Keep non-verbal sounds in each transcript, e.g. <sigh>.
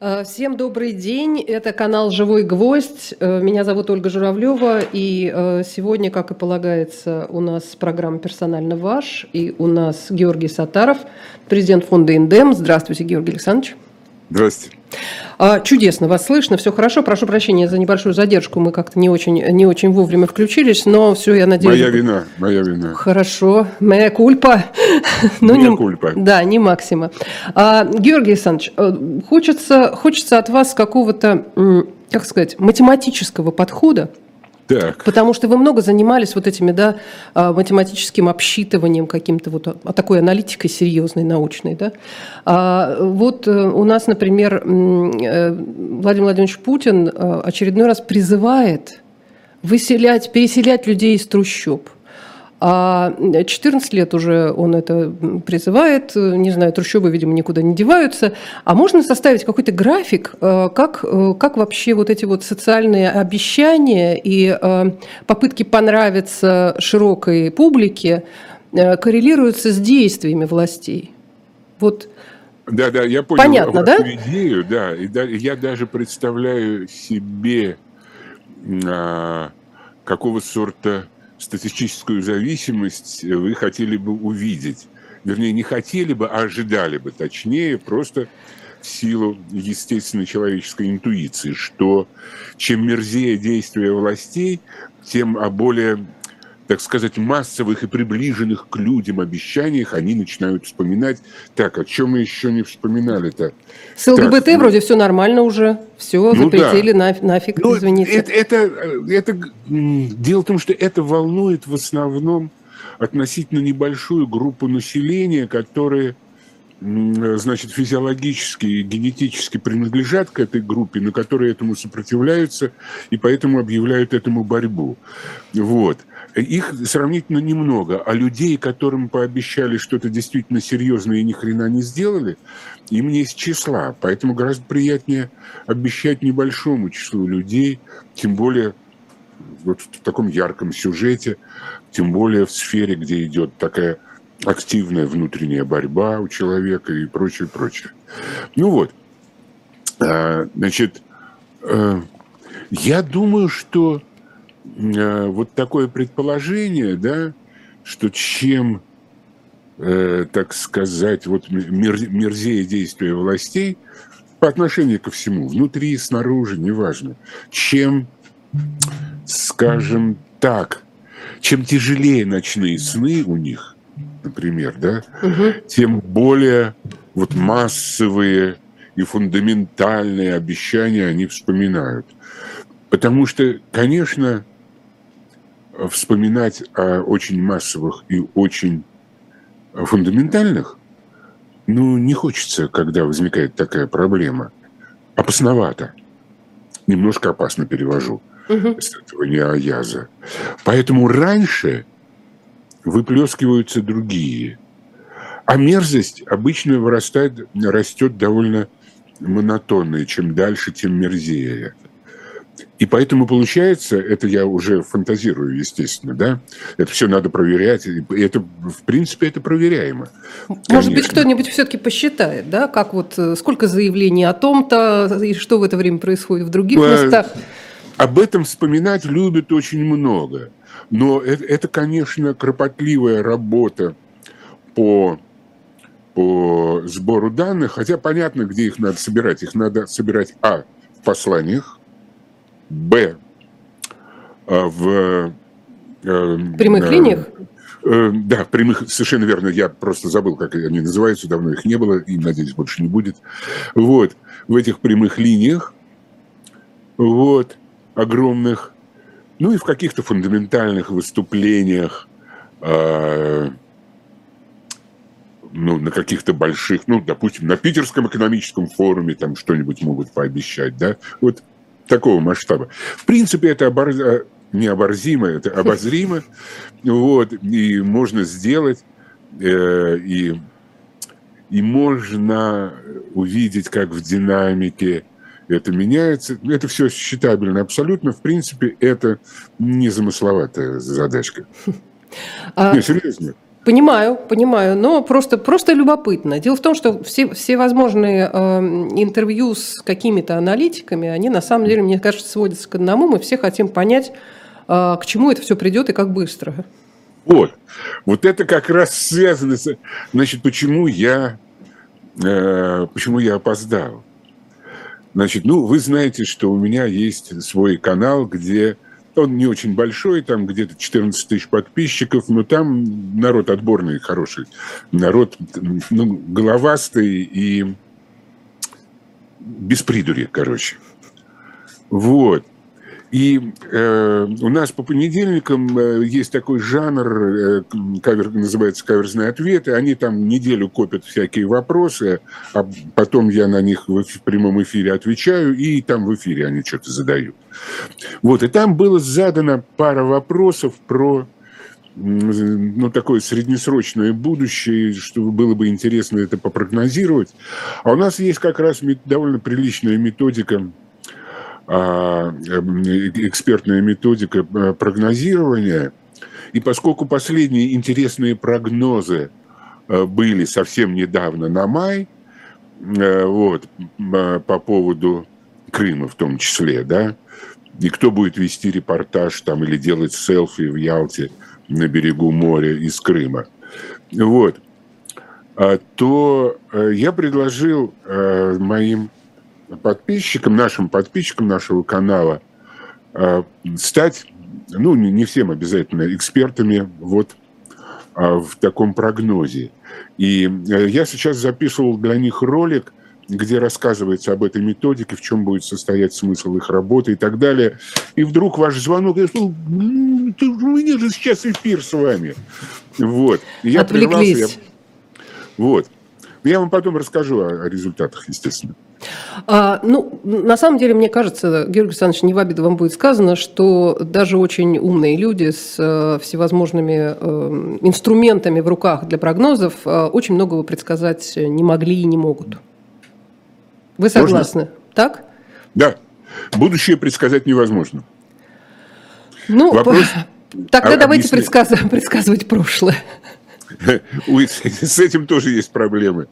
Э, всем добрый день. Это канал «Живой гвоздь». Э, меня зовут Ольга Журавлева. И э, сегодня, как и полагается, у нас программа «Персонально ваш». И у нас Георгий Сатаров, президент фонда «Индем». Здравствуйте, Георгий Александрович. Здравствуйте. А, чудесно, вас слышно, все хорошо. Прошу прощения за небольшую задержку, мы как-то не очень, не очень вовремя включились, но все, я надеюсь... Моя вина, моя вина. Хорошо, моя кульпа. <laughs> ну, не, кульпа. Да, не максима. А, Георгий Александрович, э, хочется, хочется от вас какого-то, как сказать, математического подхода так. Потому что вы много занимались вот этими, да, а, математическим обсчитыванием каким-то вот, а такой аналитикой серьезной, научной, да. А вот э, у нас, например, э, Владимир Владимирович Путин э, очередной раз призывает выселять, переселять людей из трущоб – а 14 лет уже он это призывает, не знаю, трущобы, видимо, никуда не деваются. А можно составить какой-то график, э, как, э, как вообще вот эти вот социальные обещания и э, попытки понравиться широкой публике коррелируются с действиями властей? Вот да, да, я понял Понятно, да? идею, да, и да, я даже представляю себе а, какого сорта статистическую зависимость вы хотели бы увидеть. Вернее, не хотели бы, а ожидали бы, точнее, просто в силу естественной человеческой интуиции, что чем мерзее действия властей, тем более так сказать, массовых и приближенных к людям обещаниях, они начинают вспоминать. Так, о чем мы еще не вспоминали-то? С ЛГБТ так, ну вроде ну, все нормально уже, все ну, запретили, да. на, нафиг, ну, извините. Это, это, это, дело в том, что это волнует в основном относительно небольшую группу населения, которые значит, физиологически и генетически принадлежат к этой группе, но которые этому сопротивляются и поэтому объявляют этому борьбу. Вот. Их сравнительно немного, а людей, которым пообещали что-то действительно серьезное и ни хрена не сделали, им не из числа. Поэтому гораздо приятнее обещать небольшому числу людей, тем более вот в таком ярком сюжете, тем более в сфере, где идет такая активная внутренняя борьба у человека и прочее, прочее. Ну вот, а, значит, э, я думаю, что вот такое предположение, да, что чем, э, так сказать, вот мерзее действия властей по отношению ко всему, внутри, снаружи, неважно, чем, скажем так, чем тяжелее ночные сны у них – например, да, угу. тем более вот массовые и фундаментальные обещания они вспоминают. Потому что, конечно, вспоминать о очень массовых и очень фундаментальных, ну, не хочется, когда возникает такая проблема. Опасновато. Немножко опасно перевожу. Угу. С этого не аяза. Поэтому раньше – выплескиваются другие. А мерзость обычно вырастает, растет довольно монотонно, и чем дальше, тем мерзее. И поэтому получается, это я уже фантазирую, естественно, да, это все надо проверять, и это, в принципе, это проверяемо. Может конечно. быть, кто-нибудь все-таки посчитает, да, как вот, э, сколько заявлений о том-то, и что в это время происходит в других а, местах? Об этом вспоминать любят очень много. Но это, это конечно, кропотливая работа по, по сбору данных, хотя понятно, где их надо собирать. Их надо собирать, а, в посланиях, б, а, в... Э, прямых э, линиях? Э, да, прямых, совершенно верно. Я просто забыл, как они называются, давно их не было, и, надеюсь, больше не будет. Вот, в этих прямых линиях, вот, огромных, ну и в каких-то фундаментальных выступлениях, э, ну, на каких-то больших, ну, допустим, на Питерском экономическом форуме там что-нибудь могут пообещать, да, вот такого масштаба. В принципе, это обор... Э, не оборзимо, это обозримо, вот, и можно сделать, э, и, и можно увидеть, как в динамике это меняется. Это все считабельно абсолютно. В принципе, это незамысловатая задачка. А... Не, серьезно. Понимаю, понимаю, но просто, просто любопытно. Дело в том, что все, все возможные э, интервью с какими-то аналитиками, они на самом деле, мне кажется, сводятся к одному. Мы все хотим понять, э, к чему это все придет и как быстро. Вот. Вот это как раз связано с... Значит, почему я, э, почему я опоздал? Значит, ну, вы знаете, что у меня есть свой канал, где он не очень большой, там где-то 14 тысяч подписчиков, но там народ отборный, хороший. Народ ну, головастый и без придури, короче. Вот. И э, у нас по понедельникам э, есть такой жанр, э, кавер, называется «Каверзные ответы». Они там неделю копят всякие вопросы, а потом я на них в, в прямом эфире отвечаю, и там в эфире они что-то задают. Вот, и там было задано пара вопросов про ну, такое среднесрочное будущее, что было бы интересно это попрогнозировать. А у нас есть как раз довольно приличная методика экспертная методика э, прогнозирования. И поскольку последние интересные прогнозы э, были совсем недавно на май, э, вот, по поводу Крыма в том числе, да, и кто будет вести репортаж там или делать селфи в Ялте на берегу моря из Крыма, вот, а, то я предложил моим подписчикам, нашим подписчикам нашего канала э, стать, ну, не всем обязательно, экспертами вот а, в таком прогнозе. И э, я сейчас записывал для них ролик, где рассказывается об этой методике, в чем будет состоять смысл их работы и так далее. И вдруг ваш звонок, я сказал, у меня же сейчас эфир с вами. Вот. я Отвлеклись. Я... Вот. Я вам потом расскажу о результатах, естественно. А, ну, на самом деле, мне кажется, Георгий Александрович, не в обиду вам будет сказано, что даже очень умные люди с э, всевозможными э, инструментами в руках для прогнозов э, очень многого предсказать не могли и не могут. Вы согласны? Можно? Так? Да. Будущее предсказать невозможно. Ну, Вопрос... <laughs> тогда а, давайте предсказ... <laughs> предсказывать прошлое. <laughs> С этим тоже есть проблемы.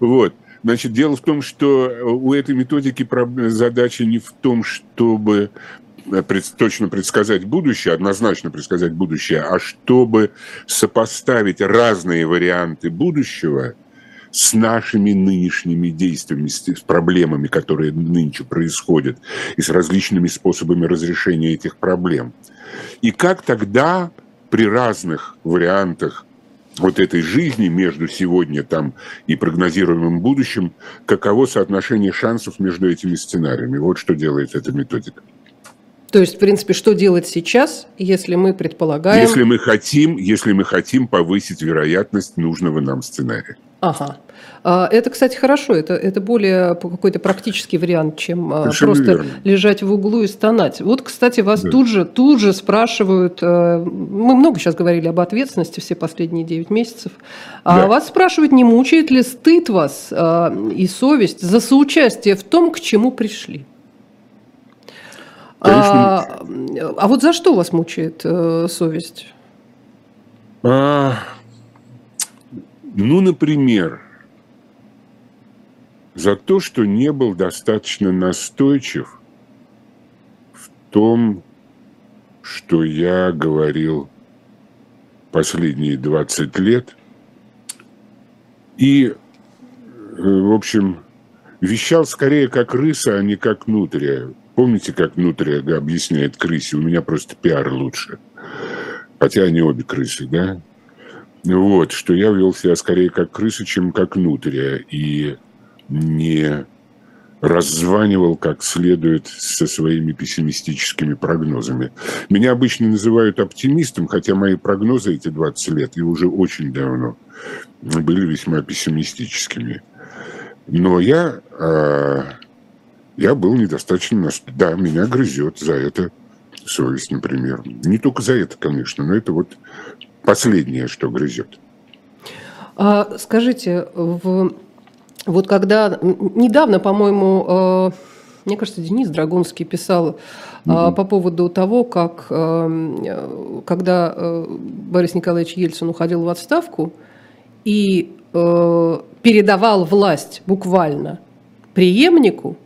Вот. Значит, дело в том, что у этой методики задача не в том, чтобы э, точно предсказать будущее, однозначно предсказать будущее, а чтобы сопоставить разные варианты будущего с нашими нынешними действиями, с проблемами, которые нынче происходят, и с различными способами разрешения этих проблем. И как тогда при разных вариантах вот этой жизни между сегодня там и прогнозируемым будущим, каково соотношение шансов между этими сценариями. Вот что делает эта методика. То есть, в принципе, что делать сейчас, если мы предполагаем... Если мы хотим, если мы хотим повысить вероятность нужного нам сценария. Ага. А, это, кстати, хорошо. Это, это более какой-то практический вариант, чем а, Совершенно просто верно. лежать в углу и стонать. Вот, кстати, вас да. тут же, тут же спрашивают, э, мы много сейчас говорили об ответственности все последние 9 месяцев, а да. вас спрашивают, не мучает ли стыд вас а, и совесть за соучастие в том, к чему пришли? А, а вот за что вас мучает э, совесть? А, ну, например, за то, что не был достаточно настойчив в том, что я говорил последние 20 лет. И, э, в общем, вещал скорее как рыса, а не как нутрия. Помните, как нутрия объясняет крысе? У меня просто пиар лучше. Хотя они обе крысы, да? Вот, что я вел себя скорее как крыса, чем как нутрия. И не раззванивал как следует со своими пессимистическими прогнозами. Меня обычно называют оптимистом, хотя мои прогнозы эти 20 лет и уже очень давно были весьма пессимистическими. Но я, э, я был недостаточно... Да, меня грызет за это совесть, например. Не только за это, конечно, но это вот последнее, что грызет. А, скажите, в вот когда недавно, по-моему, э, мне кажется, Денис Драгунский писал mm-hmm. по поводу того, как э, когда Борис Николаевич Ельцин уходил в отставку и передавал власть буквально преемнику,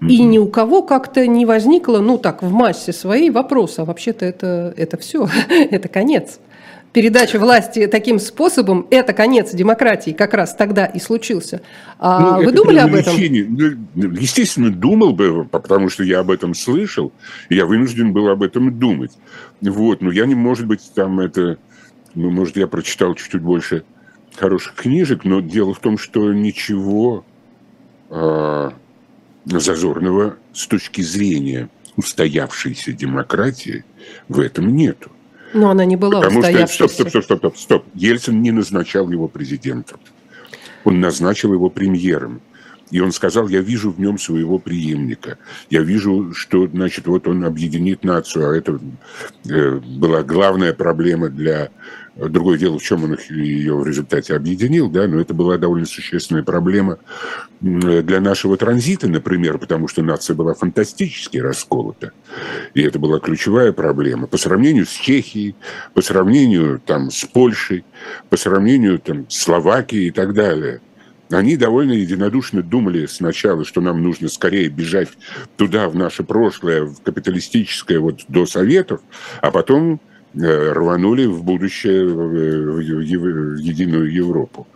mm-hmm. и ни у кого как-то не возникло, ну так, в массе своей вопроса, а вообще-то это, это все, <laughs> это конец передача власти таким способом, это конец демократии как раз тогда и случился. А ну, вы думали об этом? Ну, естественно, думал бы, потому что я об этом слышал, и я вынужден был об этом думать. Вот, но я не, может быть, там это, ну, может, я прочитал чуть-чуть больше хороших книжек, но дело в том, что ничего э, зазорного с точки зрения устоявшейся демократии в этом нету. Но она не была Потому. Что, стоп, стоп, стоп, стоп, стоп. Ельцин не назначал его президентом. Он назначил его премьером. И он сказал, я вижу в нем своего преемника. Я вижу, что, значит, вот он объединит нацию. А это э, была главная проблема для Другое дело, в чем он их, ее в результате объединил, да, но это была довольно существенная проблема для нашего транзита, например, потому что нация была фантастически расколота. И это была ключевая проблема по сравнению с Чехией, по сравнению там, с Польшей, по сравнению там, с Словакией и так далее. Они довольно единодушно думали сначала, что нам нужно скорее бежать туда, в наше прошлое, в капиталистическое, вот до Советов, а потом рванули в будущее, в единую Европу.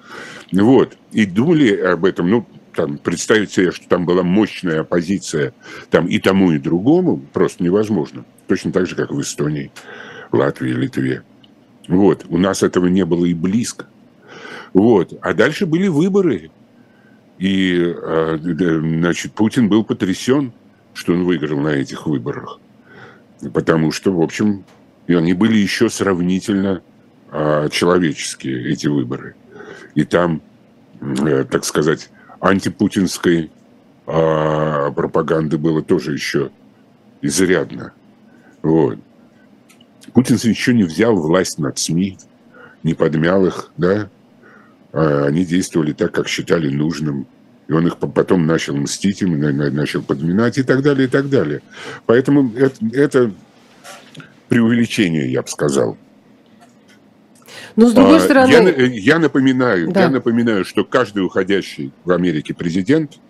Вот. И думали об этом, ну, там, представить себе, что там была мощная оппозиция там, и тому, и другому, просто невозможно. Точно так же, как в Эстонии, Латвии, Литве. Вот. У нас этого не было и близко. Вот. А дальше были выборы. И, а, значит, Путин был потрясен, что он выиграл на этих выборах. Потому что, в общем, и они были еще сравнительно а, человеческие, эти выборы. И там, э, так сказать, антипутинской а, пропаганды было тоже еще изрядно. Вот. Путин еще не взял власть над СМИ, не подмял их, да. А они действовали так, как считали нужным. И он их потом начал мстить им, начал подминать и так далее, и так далее. Поэтому это, это преувеличение, я бы сказал. Но с другой а, стороны... Я, я, напоминаю, да. я напоминаю, что каждый уходящий в Америке президент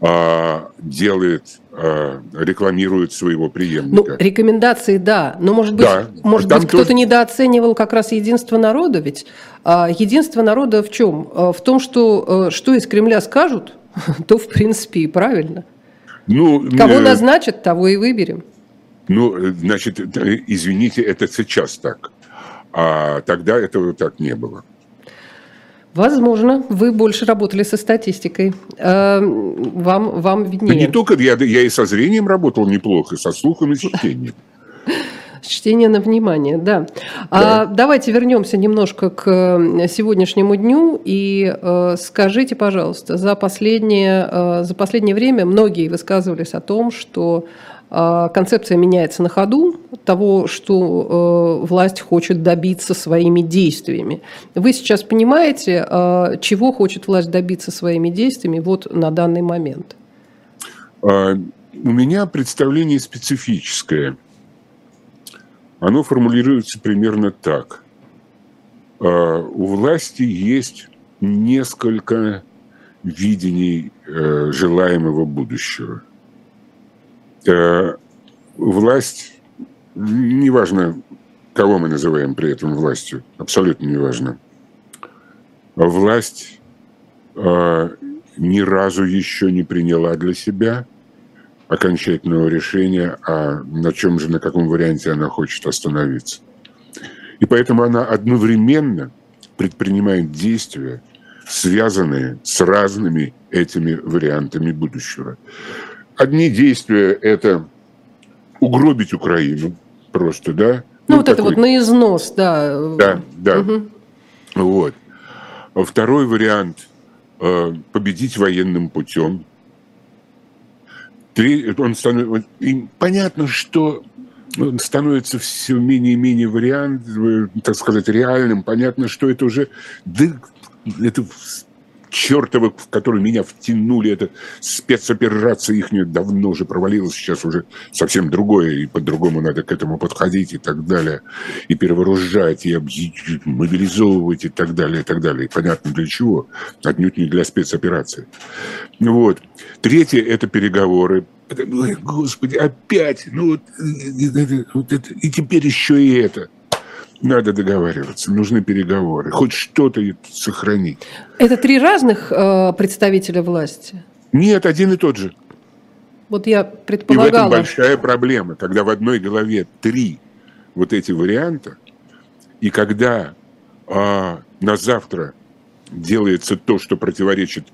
а, делает, а, рекламирует своего преемника. Ну, рекомендации, да. Но, может быть, да. может быть кто-то тоже... недооценивал как раз единство народа. Ведь а, единство народа в чем? А, в том, что а, что из Кремля скажут, <laughs> то, в принципе, и правильно. Ну, Кого э... назначат, того и выберем. Ну, э, значит, э, извините, это сейчас так. А тогда этого так не было. Возможно, вы больше работали со статистикой. Э, вам, вам виднее. Да не только, я, я и со зрением работал неплохо, со слухом, и с чтением. <laughs> Чтение на внимание, да. да. А, давайте вернемся немножко к сегодняшнему дню и э, скажите, пожалуйста, за последнее, э, за последнее время многие высказывались о том, что а, концепция меняется на ходу того, что э, власть хочет добиться своими действиями. Вы сейчас понимаете, а, чего хочет власть добиться своими действиями вот на данный момент? А, у меня представление специфическое. Оно формулируется примерно так. У власти есть несколько видений э, желаемого будущего – Э, власть, неважно, кого мы называем при этом властью, абсолютно неважно, власть э, ни разу еще не приняла для себя окончательного решения, а на чем же, на каком варианте она хочет остановиться. И поэтому она одновременно предпринимает действия, связанные с разными этими вариантами будущего. Одни действия – это угробить Украину просто, да? Ну, ну вот такой... это вот на износ, да. Да, да. Угу. Вот. Второй вариант э, – победить военным путем. Три, он становится, и понятно, что он становится все менее и менее вариант, э, так сказать, реальным. Понятно, что это уже да, это чертова, в которую меня втянули, эта спецоперация их давно уже провалилась, сейчас уже совсем другое, и по-другому надо к этому подходить и так далее, и перевооружать, и мобилизовывать и так далее, и так далее. И понятно для чего, отнюдь не для спецоперации. Вот. Третье – это переговоры. Господи, опять, ну вот, вот это, и теперь еще и это – надо договариваться, нужны переговоры, хоть что-то сохранить. Это три разных э, представителя власти? Нет, один и тот же. Вот я предполагала... И в этом большая проблема, когда в одной голове три вот эти варианта, и когда э, на завтра делается то, что противоречит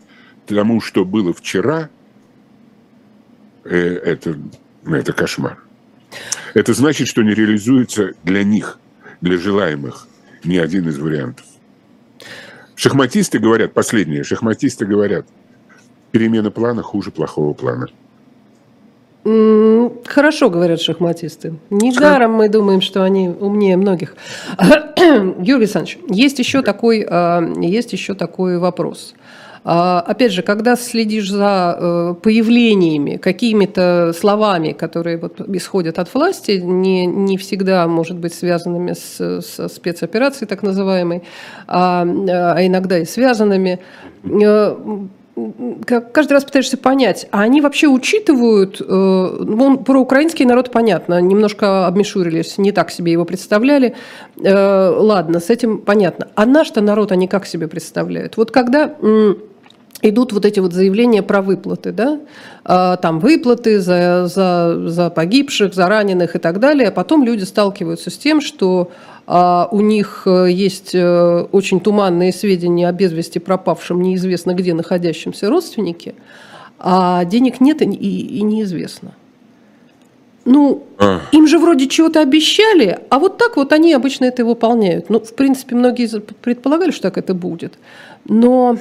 тому, что было вчера, э, это, это кошмар. Это значит, что не реализуется для них – для желаемых ни один из вариантов. Шахматисты говорят, последние, шахматисты говорят, перемена плана хуже плохого плана. Хорошо говорят шахматисты. Недаром мы думаем, что они умнее многих. <clears throat> Юрий Александрович, есть еще такой, а, есть еще такой вопрос. А, опять же, когда следишь за э, появлениями, какими-то словами, которые вот исходят от власти, не, не всегда, может быть, связанными с, со спецоперацией так называемой, а, а иногда и связанными, э, каждый раз пытаешься понять, а они вообще учитывают, э, ну, про украинский народ понятно, немножко обмешурились, не так себе его представляли, ладно, с этим понятно. А наш-то народ они как себе представляют? Вот когда идут вот эти вот заявления про выплаты, да, а, там выплаты за, за, за погибших, за раненых и так далее, а потом люди сталкиваются с тем, что а, у них э, есть э, очень туманные сведения о без вести пропавшем, неизвестно где находящемся родственнике, а денег нет и, и неизвестно. Ну, а. им же вроде чего-то обещали, а вот так вот они обычно это выполняют. Ну, в принципе, многие предполагали, что так это будет. Но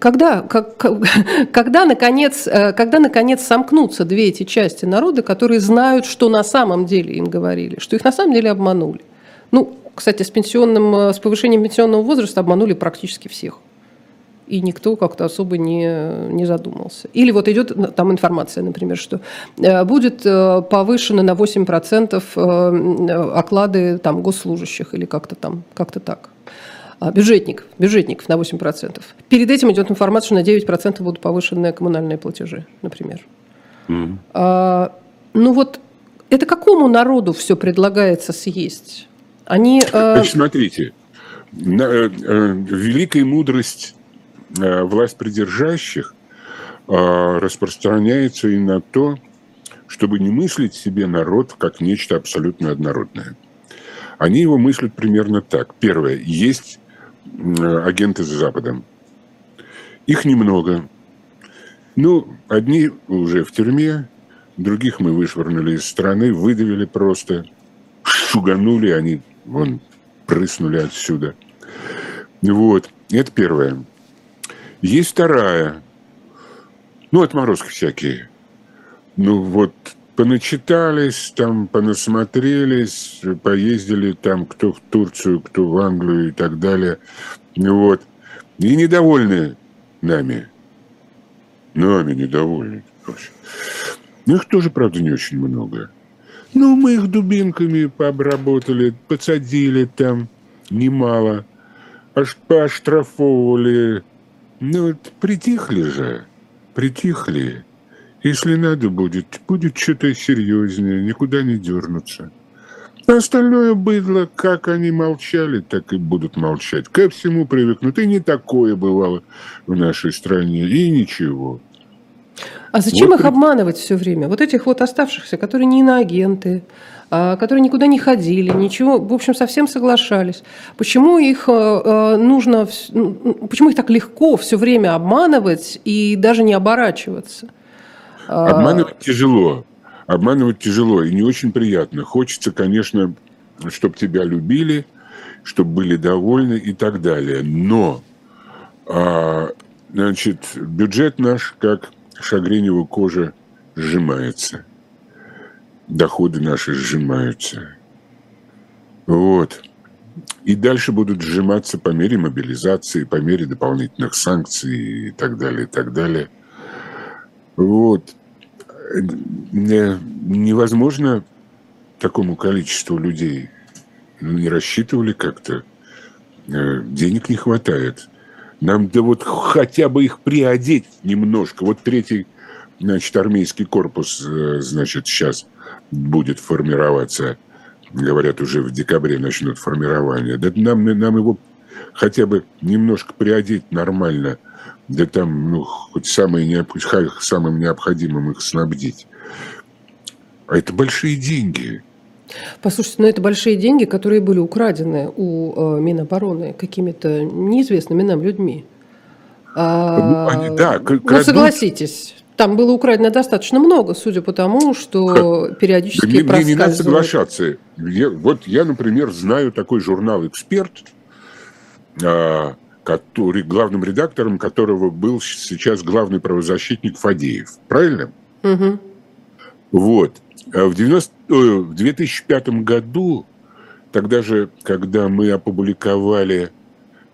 когда, как, <laughs> когда, наконец, э, когда, наконец, сомкнутся две эти части народа, которые знают, что на самом деле им говорили, что их на самом деле обманули. Ну, кстати, с, пенсионным, э, с повышением пенсионного возраста обманули практически всех. И никто как-то особо не, не задумался. Или вот идет там информация, например, что э, будет повышены на 8% оклады там, госслужащих или как-то там, как-то так. А, бюджетник, бюджетников на 8%. Перед этим идет информация, что на 9% будут повышенные коммунальные платежи, например. Mm-hmm. А, ну вот, это какому народу все предлагается съесть? Они, а, Значит, смотрите, э, э, великая мудрость э, власть придержащих э, распространяется и на то, чтобы не мыслить себе народ как нечто абсолютно однородное. Они его мыслят примерно так. Первое. Есть агенты с Западом. Их немного. Ну, одни уже в тюрьме, других мы вышвырнули из страны, выдавили просто, шуганули, они вон прыснули отсюда. Вот, это первое. Есть вторая. Ну, отморозки всякие. Ну, вот поначитались, там понасмотрелись, поездили там кто в Турцию, кто в Англию и так далее. Вот. И недовольны нами. Нами недовольны. Ну, их тоже, правда, не очень много. Ну, мы их дубинками пообработали, подсадили там немало, аж поштрафовывали. Ну, вот притихли же, притихли. Если надо будет, будет что-то серьезнее, никуда не дернуться. А остальное быдло, как они молчали, так и будут молчать. Ко всему привыкнут. И не такое бывало в нашей стране, и ничего. А зачем вот их при... обманывать все время? Вот этих вот оставшихся, которые не иноагенты, а, которые никуда не ходили, ничего, в общем, совсем соглашались. Почему их э, э, нужно, ну, почему их так легко все время обманывать и даже не оборачиваться? Обманывать тяжело. Обманывать тяжело и не очень приятно. Хочется, конечно, чтобы тебя любили, чтобы были довольны и так далее. Но, а, значит, бюджет наш, как шагренева кожа, сжимается. Доходы наши сжимаются. Вот. и дальше будут сжиматься по мере мобилизации, по мере дополнительных санкций и так далее, и так далее. Вот. Невозможно такому количеству людей. Не рассчитывали как-то. Э, денег не хватает. Нам да вот хотя бы их приодеть немножко. Вот третий, значит, армейский корпус, э, значит, сейчас будет формироваться. Говорят, уже в декабре начнут формирование. Да нам, нам его хотя бы немножко приодеть нормально. Да там, ну, хоть самое необ... самым необходимым их снабдить. А это большие деньги. Послушайте, но это большие деньги, которые были украдены у э, Минобороны какими-то неизвестными нам людьми. А, ну, они, да, крадут... ну, согласитесь, там было украдено достаточно много, судя по тому, что периодически мне, мне не надо соглашаться. Я, вот я, например, знаю такой журнал «Эксперт», а, который, главным редактором которого был сейчас главный правозащитник Фадеев. Правильно? Угу. Вот. А в, 90, в 2005 году, тогда же, когда мы опубликовали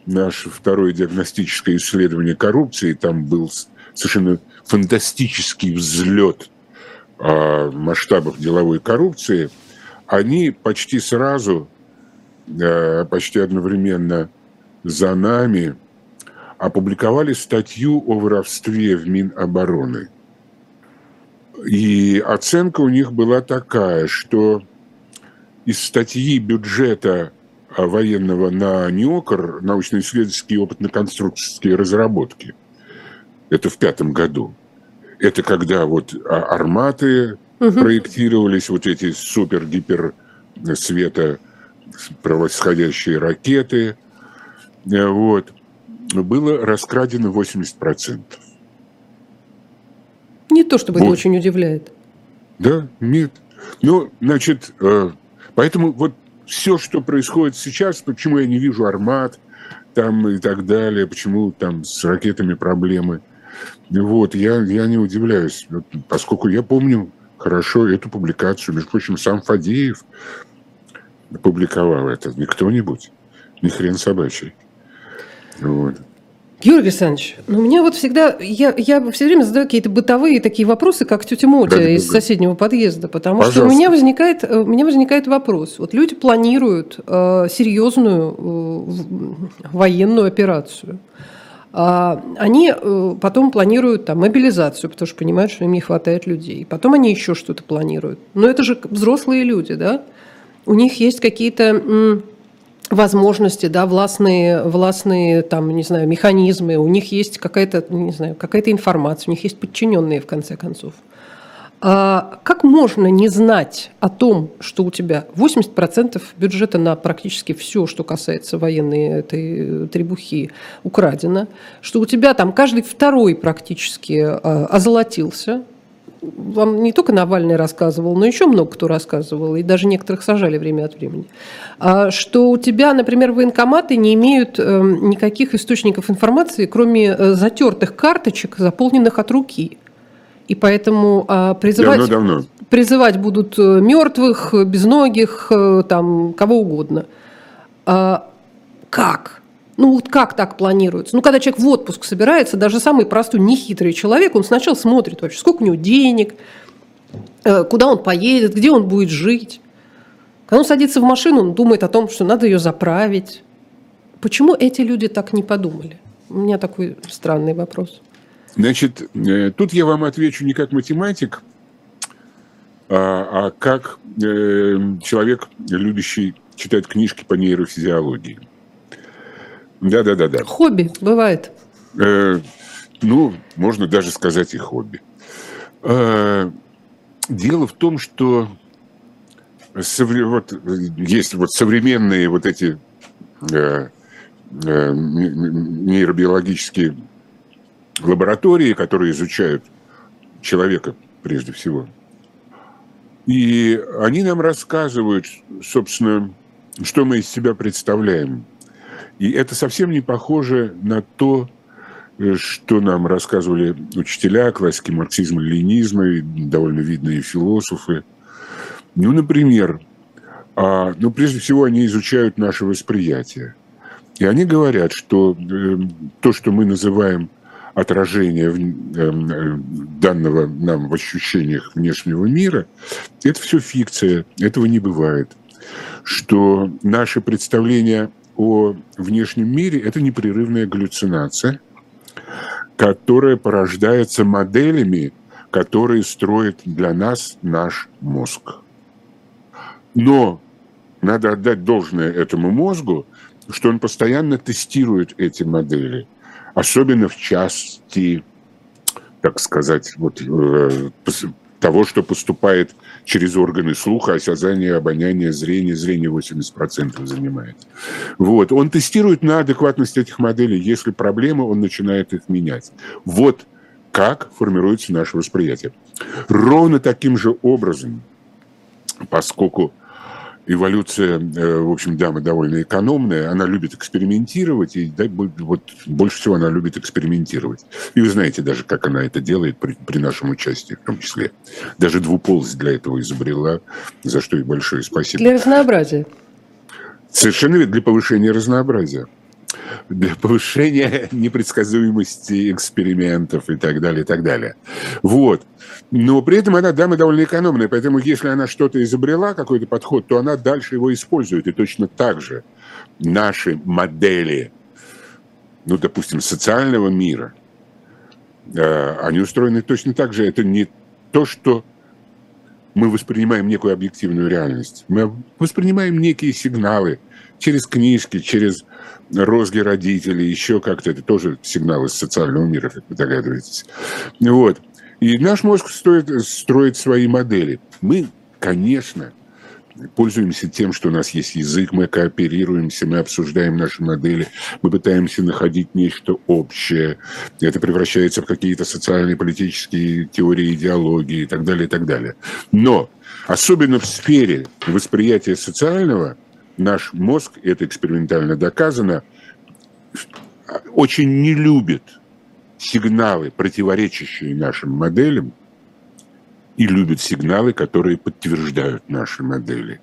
наше второе диагностическое исследование коррупции, там был совершенно фантастический взлет о масштабах деловой коррупции, они почти сразу, э, почти одновременно за нами опубликовали статью о воровстве в Минобороны – и оценка у них была такая, что из статьи бюджета а, военного на НИОКР, научно-исследовательские опытно-конструкторские разработки, это в пятом году, это когда вот а, арматы угу. проектировались, вот эти супер-гипер света превосходящие ракеты, вот, было раскрадено 80%. Не то, чтобы вот. это очень удивляет. Да, нет. Ну, значит, э, поэтому вот все, что происходит сейчас, почему я не вижу армат там и так далее, почему там с ракетами проблемы, вот, я, я не удивляюсь, поскольку я помню хорошо эту публикацию. Между прочим, сам Фадеев публиковал это, не кто-нибудь, не хрен собачий. Вот. Юрий Александрович, ну у меня вот всегда, я, я все время задаю какие-то бытовые такие вопросы, как тетя Мотя да, из да, соседнего подъезда, потому Пожалуйста. что у меня возникает, у меня возникает вопрос. Вот люди планируют э, серьезную э, военную операцию. А они э, потом планируют там, мобилизацию, потому что понимают, что им не хватает людей. Потом они еще что-то планируют. Но это же взрослые люди, да? У них есть какие-то возможности, да, властные, властные там, не знаю, механизмы, у них есть какая-то, не знаю, какая-то информация, у них есть подчиненные, в конце концов. А как можно не знать о том, что у тебя 80% бюджета на практически все, что касается военной этой требухи, украдено, что у тебя там каждый второй практически а, озолотился, вам не только Навальный рассказывал, но еще много кто рассказывал, и даже некоторых сажали время от времени, а, что у тебя, например, военкоматы не имеют эм, никаких источников информации, кроме э, затертых карточек, заполненных от руки. И поэтому а, призывать, давно, давно. призывать будут э, мертвых, безногих, э, там, кого угодно. А, как? Ну вот как так планируется? Ну когда человек в отпуск собирается, даже самый простой, нехитрый человек, он сначала смотрит вообще, сколько у него денег, э, куда он поедет, где он будет жить. Когда он садится в машину, он думает о том, что надо ее заправить. Почему эти люди так не подумали? У меня такой странный вопрос. Значит, э, тут я вам отвечу не как математик, а, а как э, человек, любящий читать книжки по нейрофизиологии. Да, да, да, да. Хобби бывает. Э, ну, можно даже сказать и хобби. Э, дело в том, что вот, есть вот современные вот эти э, э, нейробиологические лаборатории, которые изучают человека прежде всего. И они нам рассказывают, собственно, что мы из себя представляем и это совсем не похоже на то, э, что нам рассказывали учителя классики марксизма, ленизма, и довольно видные философы. Ну, например, А, ну, прежде всего, они изучают наше восприятие. И они говорят, что э, то, что мы называем отражение э, данного нам в ощущениях внешнего мира, это все фикция, этого не бывает. Что наше представление о внешнем мире – это непрерывная галлюцинация, которая порождается моделями, которые строит для нас наш мозг. Но надо отдать должное этому мозгу, что он постоянно тестирует эти модели, особенно в части, так сказать, вот, э, того, что поступает через органы слуха, осязания, обоняния, зрения. Зрение 80% занимает. Вот. Он тестирует на адекватность этих моделей. Если проблемы, он начинает их менять. Вот как формируется наше восприятие. Ровно таким же образом, поскольку эволюция, э, в общем, дама довольно экономная, она любит экспериментировать, и вот больше всего она любит экспериментировать. И вы знаете даже, как она это делает при, при нашем участии в том числе. Даже двуполость для этого изобрела, за что ей большое спасибо. Для разнообразия. Совершенно для повышения разнообразия для повышения <laughs> непредсказуемости экспериментов и так далее, и так далее. Вот. Но при этом она дама довольно экономная, поэтому если она что-то изобрела, какой-то подход, то она дальше его использует. И точно так же наши модели, ну, допустим, социального мира, э, они устроены точно так же. Это не то, что мы воспринимаем некую объективную реальность. Мы воспринимаем некие сигналы через книжки, через розги родителей, еще как-то. Это тоже сигнал из социального мира, как вы догадываетесь. Вот. И наш мозг стоит, строит свои модели. Мы, конечно, пользуемся тем, что у нас есть язык, мы кооперируемся, мы обсуждаем наши модели, мы пытаемся находить нечто общее. Это превращается в какие-то социальные, политические теории, идеологии и так далее, и так далее. Но особенно в сфере восприятия социального – наш мозг, это экспериментально доказано, очень не любит сигналы, противоречащие нашим моделям, и любит сигналы, которые подтверждают наши модели.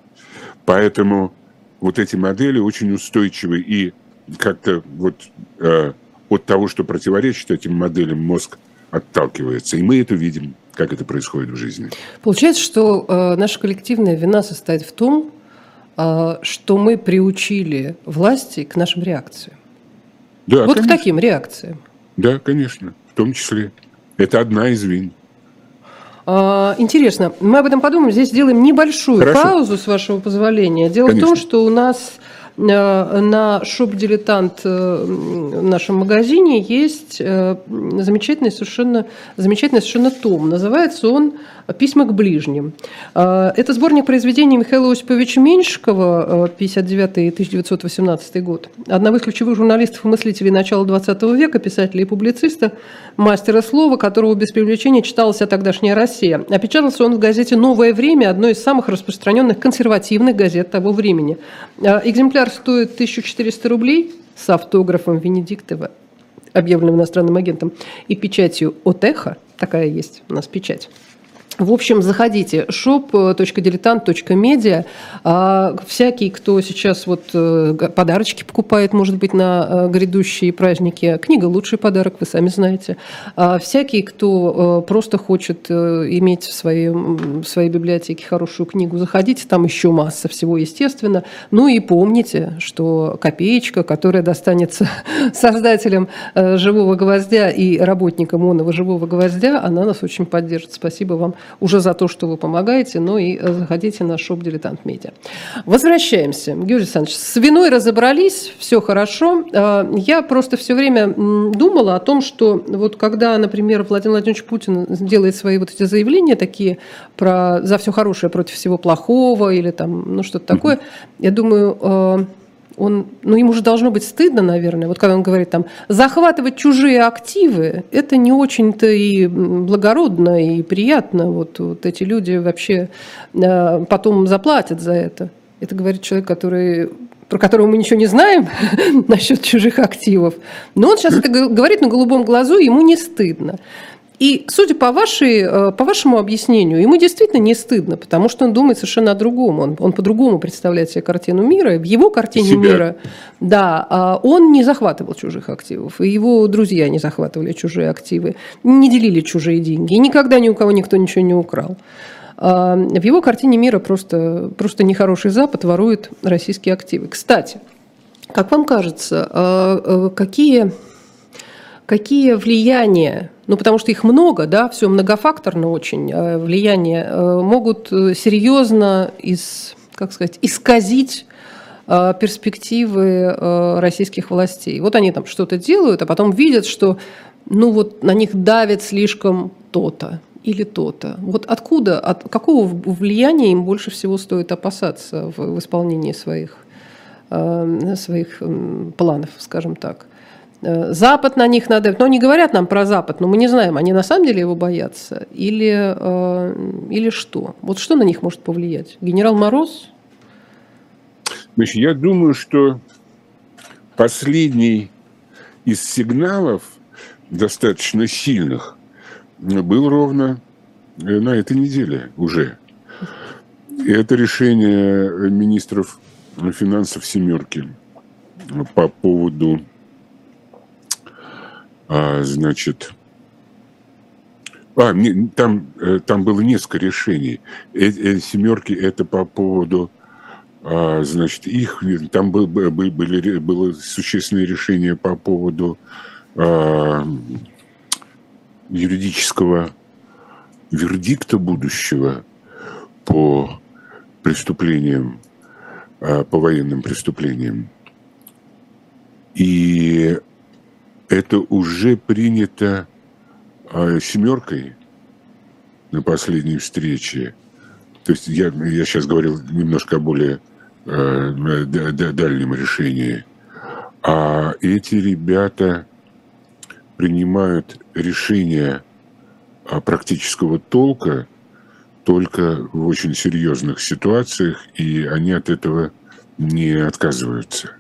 Поэтому вот эти модели очень устойчивы и как-то вот э, от того, что противоречит этим моделям, мозг отталкивается. И мы это видим, как это происходит в жизни. Получается, что э, наша коллективная вина состоит в том, а, что мы приучили власти к нашим реакциям. Да, вот конечно. к таким реакциям. Да, конечно, в том числе. Это одна из вин. А, интересно, мы об этом подумаем. Здесь сделаем небольшую Хорошо. паузу, с вашего позволения. Дело конечно. в том, что у нас Э, на шоп-дилетант э, в нашем магазине есть э, замечательный совершенно, замечательный совершенно том. Называется он «Письма к ближним». Это сборник произведений Михаила Осиповича Меньшикова, 59-1918 год. Одного из ключевых журналистов и мыслителей начала XX века, писателя и публициста, мастера слова, которого без привлечения читала вся тогдашняя Россия. Опечатался он в газете «Новое время», одной из самых распространенных консервативных газет того времени. Экземпляр Экземпляр стоит 1400 рублей с автографом Венедиктова, объявленным иностранным агентом, и печатью Отеха, такая есть у нас печать. В общем, заходите shop.diletant.media. А, всякий, кто сейчас вот э, подарочки покупает, может быть, на э, грядущие праздники, книга лучший подарок, вы сами знаете. А, всякий, кто э, просто хочет иметь в своей, в своей библиотеке хорошую книгу, заходите, там еще масса всего, естественно. Ну и помните, что копеечка, которая достанется <laughs> создателям «Живого гвоздя» и работникам «Онного живого гвоздя», она нас очень поддержит. Спасибо вам уже за то, что вы помогаете, но и э, заходите на шоп «Дилетант Медиа». Возвращаемся. Георгий Александрович, с виной разобрались, все хорошо. А, я просто все время думала о том, что вот когда, например, Владимир Владимирович Путин делает свои вот эти заявления такие про «за все хорошее против всего плохого» или там, ну, что-то такое, я думаю, э, он, ну, ему же должно быть стыдно, наверное, вот когда он говорит там, захватывать чужие активы, это не очень-то и благородно, и приятно. Вот, вот эти люди вообще э, потом заплатят за это. Это говорит человек, который про которого мы ничего не знаем <laughs> насчет чужих активов. Но он сейчас это говорит на голубом глазу, ему не стыдно. И, судя по, вашей, э, по вашему объяснению, ему действительно не стыдно, потому что он думает совершенно о другом. Он, он по-другому представляет себе картину мира. В его картине Себя. мира, да, а он не захватывал чужих активов. И его друзья не захватывали чужие активы, не делили чужие деньги. И никогда ни у кого никто ничего не украл. А, в его картине мира просто, просто нехороший Запад ворует российские активы. Кстати, как вам кажется, а, какие, какие влияния ну, потому что их много, да, все многофакторно очень, а влияние, э, могут серьезно из, как сказать, исказить э, перспективы э, российских властей. Вот они там что-то делают, а потом видят, что ну вот на них давит слишком то-то или то-то. Вот откуда, от какого влияния им больше всего стоит опасаться в, в исполнении своих, своих планов, скажем так? Э, Запад на них надо, но они говорят нам про Запад, но мы не знаем, они на самом деле его боятся или, э, или что? Вот что на них может повлиять? Генерал Мороз? Значит, я думаю, что последний из сигналов, достаточно сильных, был ровно э, на этой неделе уже. И это решение министров финансов «семерки» по поводу а, значит, а, там, э, там было несколько решений. Эти э, семерки это по поводу, а, значит, их, там был, были, было существенное решение по поводу а, юридического вердикта будущего по преступлениям, а, по военным преступлениям. И это уже принято э, семеркой на последней встрече. То есть я, я сейчас говорил немножко о более э, дальнем решении. А эти ребята принимают решения практического толка только в очень серьезных ситуациях, и они от этого не отказываются.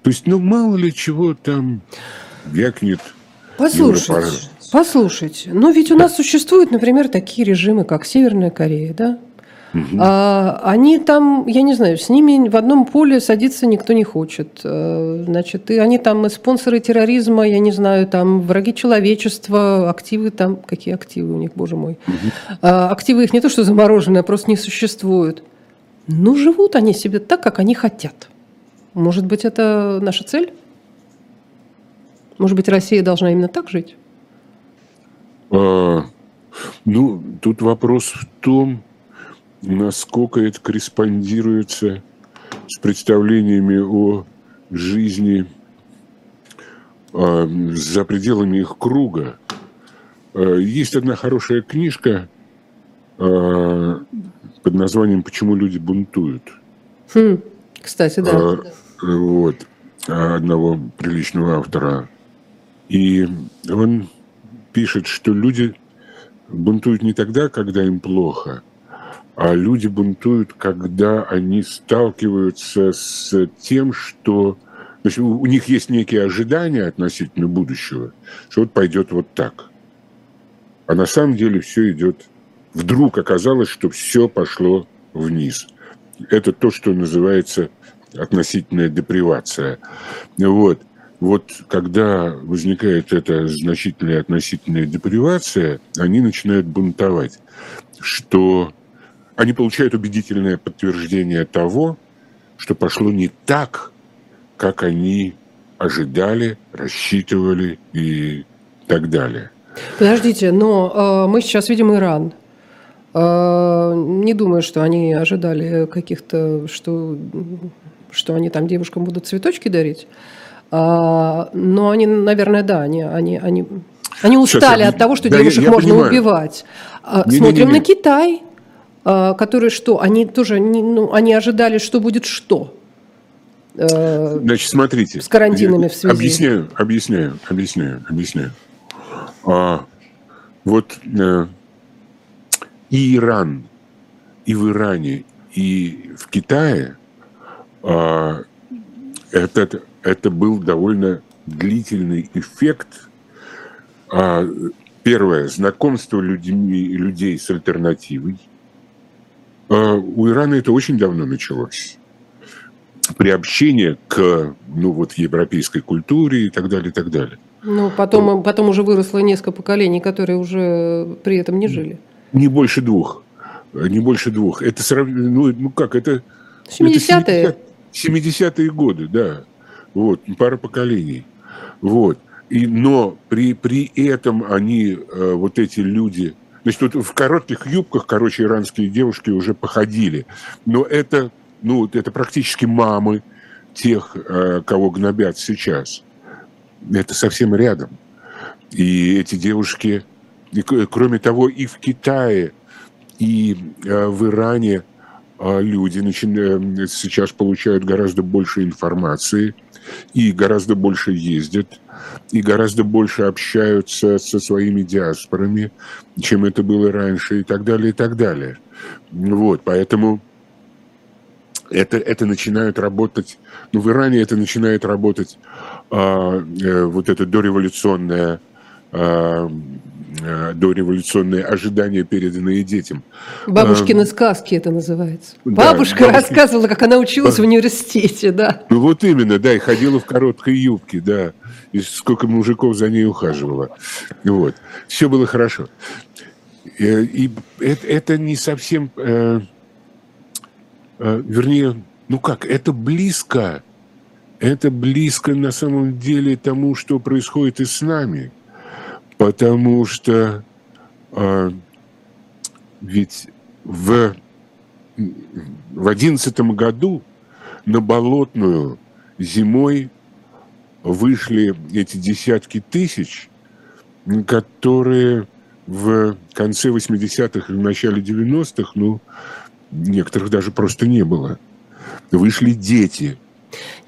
А, то есть, ну, мало ли чего там вякнет. Послушайте, послушайте, ну ведь у нас существуют, например, такие режимы, как Северная Корея, да? Угу. А, они там, я не знаю, с ними в одном поле садиться никто не хочет. Э, значит, и они там спонсоры терроризма, я не знаю, там враги человечества, активы там, какие активы у них, боже мой. Угу. А, активы их не то что замороженные, а просто не существуют. Ну, живут они себе так, как они хотят. Может быть, это наша цель? Может быть, Россия должна именно так жить? А, ну, тут вопрос в том, насколько это корреспондируется с представлениями о жизни а, за пределами их круга. А, есть одна хорошая книжка а, под названием «Почему люди бунтуют». Хм, кстати, да. А, вот, одного приличного автора. И он пишет, что люди бунтуют не тогда, когда им плохо, а люди бунтуют, когда они сталкиваются с тем, что значит, у них есть некие ожидания относительно будущего, что вот пойдет вот так. А на самом деле все идет... Вдруг оказалось, что все пошло вниз. Это то, что называется относительная депривация. Вот. Вот когда возникает эта значительная относительная депривация, они начинают бунтовать, что они получают убедительное подтверждение того, что пошло не так, как они ожидали, рассчитывали и так далее. Подождите, но э, мы сейчас видим Иран. Э, не думаю, что они ожидали каких-то, что что они там девушкам будут цветочки дарить. А, но они, наверное, да, они, они, они, они устали Сейчас, от того, что да, девушек я, я можно понимаю. убивать. А, не, Смотрим не, не, не. на Китай, а, который что? Они тоже, ну, они ожидали, что будет что. Э, Значит, смотрите. С карантинами в связи. Объясняю, объясняю, объясняю, объясняю. А, вот э, и Иран, и в Иране, и в Китае а, это, это был довольно длительный эффект А, первое, знакомство людьми, людей с альтернативой. А, у Ирана это очень давно началось. Приобщение к ну, вот, европейской культуре и так далее, и так далее. Ну, потом, потом уже выросло несколько поколений, которые уже при этом не жили. Не больше двух. Не больше двух. Это ну, ну как, это... 70-е? 70-е годы, да. Вот, пара поколений. Вот. И, но при, при этом они, э, вот эти люди, значит, вот в коротких юбках, короче, иранские девушки уже походили. Но это, ну, это практически мамы тех, э, кого гнобят сейчас. Это совсем рядом. И эти девушки, и, кроме того, и в Китае, и э, в Иране люди начи- сейчас получают гораздо больше информации – и гораздо больше ездят, и гораздо больше общаются со своими диаспорами, чем это было раньше, и так далее, и так далее. Вот, поэтому это, это начинает работать, ну, в Иране это начинает работать а, э, вот это дореволюционное а, Э, дореволюционные ожидания, переданные детям. Бабушкины а, сказки это называется. Да, Бабушка бабушки... рассказывала, как она училась в университете, да. Ну вот именно, да, и ходила в короткой юбке, да, и сколько мужиков за ней ухаживало. Вот, все было хорошо. Э, и это, это не совсем, э, э, вернее, ну как, это близко, это близко на самом деле тому, что происходит и с нами – потому что э, ведь в в одиннадцатом году на Болотную зимой вышли эти десятки тысяч, которые в конце 80-х и в начале 90-х, ну, некоторых даже просто не было. Вышли дети –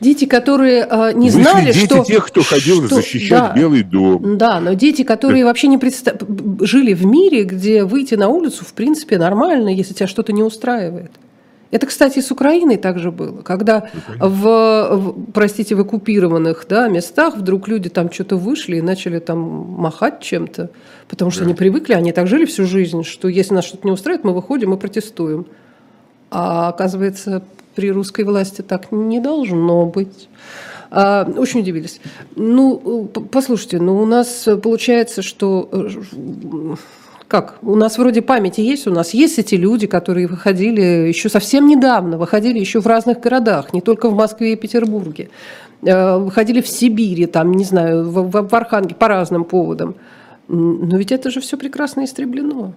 Дети, которые э, не Вышли знали, дети что... тех, кто ходил что, защищать да, Белый дом. Да, но дети, которые да. вообще не представ... жили в мире, где выйти на улицу, в принципе, нормально, если тебя что-то не устраивает. Это, кстати, с Украиной также было, когда ну, в, в, простите, в оккупированных да, местах вдруг люди там что-то вышли и начали там махать чем-то, потому что да. они привыкли, они так жили всю жизнь, что если нас что-то не устраивает, мы выходим и протестуем. А оказывается, при русской власти так не должно быть. А, очень удивились. Ну, послушайте, ну у нас получается, что э, как? У нас вроде памяти есть, у нас есть эти люди, которые выходили еще совсем недавно, выходили еще в разных городах, не только в Москве и Петербурге, э, выходили в Сибири, там, не знаю, в, в Архангеле по разным поводам. Но ведь это же все прекрасно истреблено.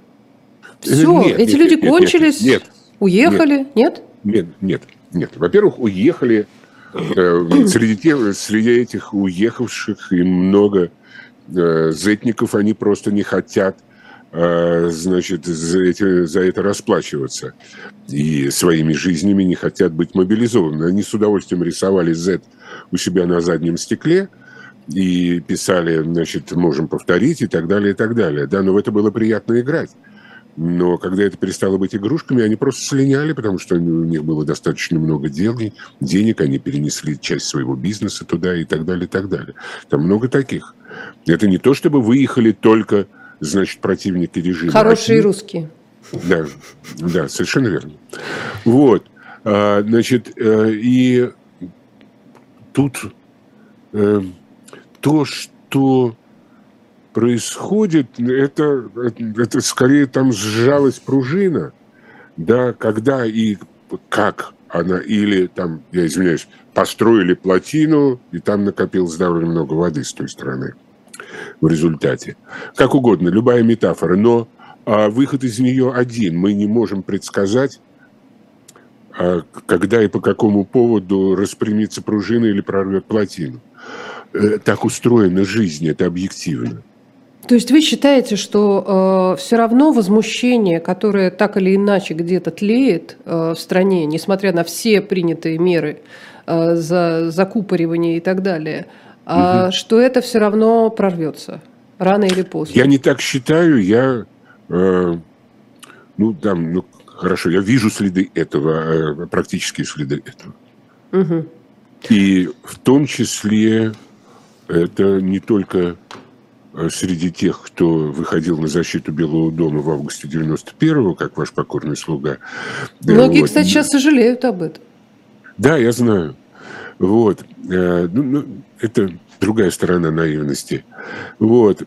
Все, нет, эти нет, люди нет, кончились, нет, нет, уехали, нет? нет? Нет, нет, нет. Во-первых, уехали э, среди, тех, среди этих уехавших и много э, зетников, они просто не хотят э, значит, за, эти, за это расплачиваться. И своими жизнями не хотят быть мобилизованы. Они с удовольствием рисовали Z у себя на заднем стекле и писали, значит, можем повторить и так далее, и так далее. Да, но в это было приятно играть. Но когда это перестало быть игрушками, они просто слиняли, потому что у них было достаточно много дел, денег, они перенесли часть своего бизнеса туда и так далее, и так далее. Там много таких. Это не то, чтобы выехали только, значит, противники режима. Хорошие а русские. Да, да, совершенно верно. Вот, а, значит, э, и тут э, то, что происходит, это, это скорее там сжалась пружина, да, когда и как она, или там, я извиняюсь, построили плотину, и там накопилось довольно много воды с той стороны в результате. Как угодно, любая метафора, но а, выход из нее один. Мы не можем предсказать, а, когда и по какому поводу распрямится пружина или прорвет плотину. Э, так устроена жизнь, это объективно. То есть вы считаете, что э, все равно возмущение, которое так или иначе где-то тлеет э, в стране, несмотря на все принятые меры э, за закупоривание и так далее, э, угу. что это все равно прорвется рано или поздно? Я не так считаю, я, э, ну там, ну хорошо, я вижу следы этого, э, практические следы этого. Угу. И в том числе это не только среди тех, кто выходил на защиту Белого дома в августе 91-го, как ваш покорный слуга. Многие, вот. кстати, сейчас сожалеют об этом. Да, я знаю. Вот. Ну, ну, это другая сторона наивности. Вот.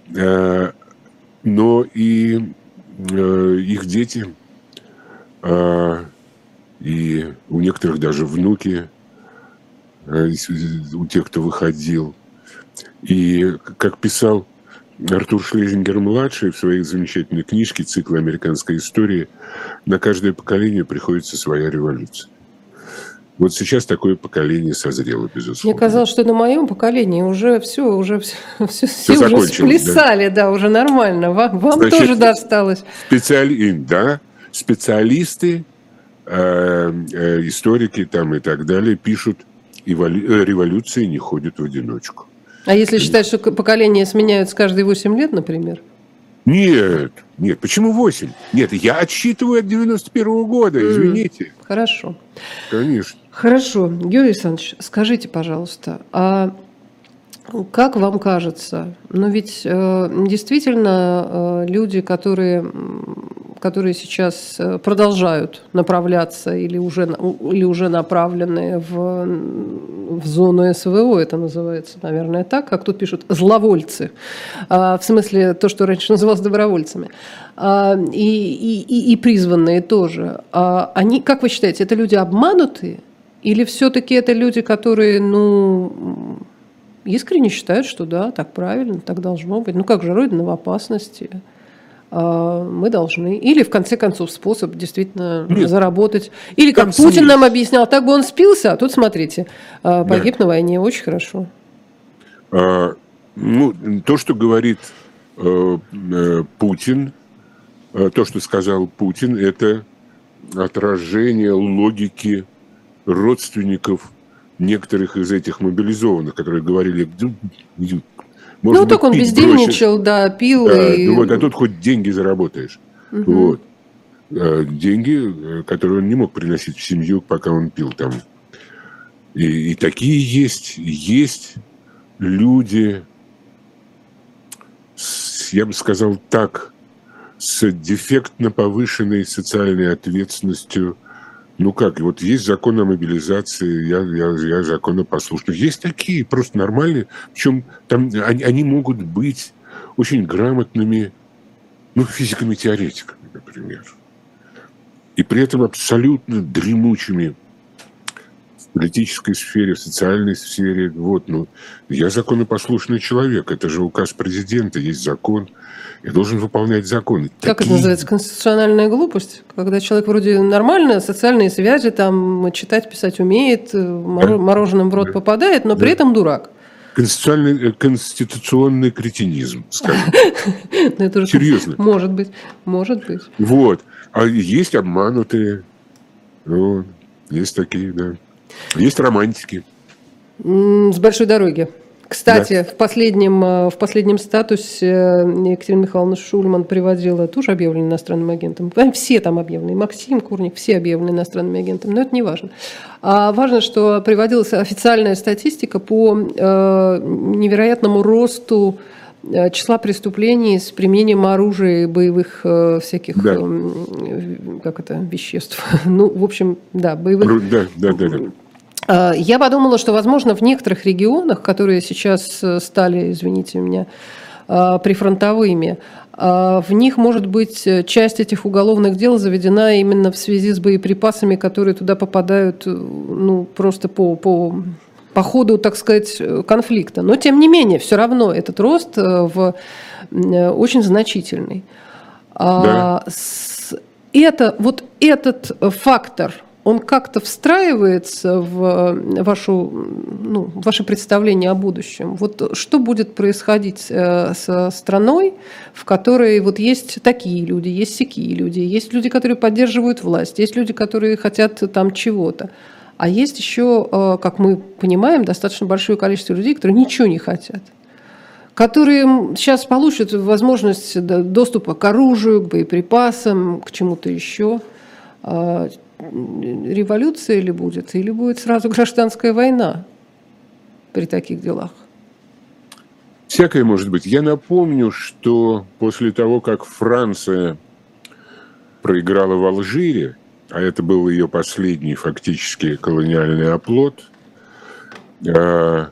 Но и их дети, и у некоторых даже внуки, у тех, кто выходил. И, как писал Артур Шлезингер-младший в своей замечательной книжке «Цикл американской истории», на каждое поколение приходится своя революция. Вот сейчас такое поколение созрело, безусловно. Мне казалось, что на моем поколении уже все, уже все, все, все, все уже сплясали, да? да, уже нормально. Вам, вам Значит, тоже досталось. Специали... Да, специалисты, э, э, историки там и так далее пишут, и э, революции не ходят в одиночку. А если считать, что поколения сменяются каждые 8 лет, например? Нет, нет, почему 8? Нет, я отсчитываю от 91 -го года, извините. Хорошо. Конечно. Хорошо. Юрий Александрович, скажите, пожалуйста, а как вам кажется, ну ведь э, действительно э, люди, которые, которые сейчас э, продолжают направляться или уже, или уже направлены в, в зону СВО, это называется, наверное, так, как тут пишут, зловольцы, э, в смысле то, что раньше называлось добровольцами, э, и, и, и призванные тоже, э, они, как вы считаете, это люди обманутые? Или все-таки это люди, которые, ну, искренне считают, что да, так правильно, так должно быть. Ну как же, Родина в опасности, а, мы должны. Или, в конце концов, способ действительно Нет. заработать. Или, как, как Путин нам объяснял, так бы он спился, а тут, смотрите, а, погиб да. на войне. Очень хорошо. А, ну, то, что говорит э, э, Путин, э, то, что сказал Путин, это отражение логики родственников некоторых из этих мобилизованных, которые говорили, может ну, быть, так он бездельничал, бросишь. да, пил. Да, и... вот, а тут хоть деньги заработаешь. Угу. Вот. А деньги, которые он не мог приносить в семью, пока он пил там. И, и такие есть. Есть люди, с, я бы сказал так, с дефектно повышенной социальной ответственностью – ну как, вот есть закон о мобилизации, я, я, я законопослушный. Есть такие, просто нормальные. Причем там они, они могут быть очень грамотными, ну, физиками-теоретиками, например. И при этом абсолютно дремучими политической сфере, в социальной сфере. Вот, ну, я законопослушный человек. Это же указ президента, есть закон – я должен выполнять законы. Как Такие... это называется? Конституциональная глупость? Когда человек вроде нормально, социальные связи, там, читать, писать умеет, э, мороженым в рот да. попадает, но да. при этом дурак. Конституционный, э, конституционный кретинизм, скажем. <laughs> Ну, Серьезно. Может быть, может быть. Вот. А есть обманутые, есть такие, да. Есть романтики. С большой дороги. Кстати, да. в, последнем, э, в последнем статусе э, Екатерина Михайловна Шульман приводила, тоже объявлена иностранным агентом. Все там объявлены, Максим Курник, все объявлены иностранными агентами, но это не важно. А важно, что приводилась официальная статистика по э, невероятному росту э, числа преступлений с применением оружия и боевых э, всяких да. э, как это, веществ. <laughs> ну, в общем, да, боевых... Да, да, да. да я подумала, что, возможно, в некоторых регионах, которые сейчас э, стали, извините меня, а, прифронтовыми, а, в них, может быть, э, часть этих уголовных дел заведена именно в связи с боеприпасами, которые туда попадают э, ну, просто по, по, по ходу, так сказать, конфликта. Но, тем не менее, все равно этот рост в, очень значительный. Да. Это, вот этот фактор – он как-то встраивается в э, вашу, ну, ваше представление о будущем. Вот что будет происходить э, со страной, в которой вот есть такие люди, есть такие люди, есть люди, которые поддерживают власть, есть люди, которые хотят там чего-то. А есть еще, э, как мы понимаем, достаточно большое количество людей, которые ничего не хотят которые сейчас получат возможность доступа к оружию, к боеприпасам, к чему-то еще а, революция или будет, или будет сразу гражданская война при таких делах? Всякое может быть. Я напомню, что после того, как Франция проиграла в Алжире, а это был ее последний фактически колониальный оплот, а,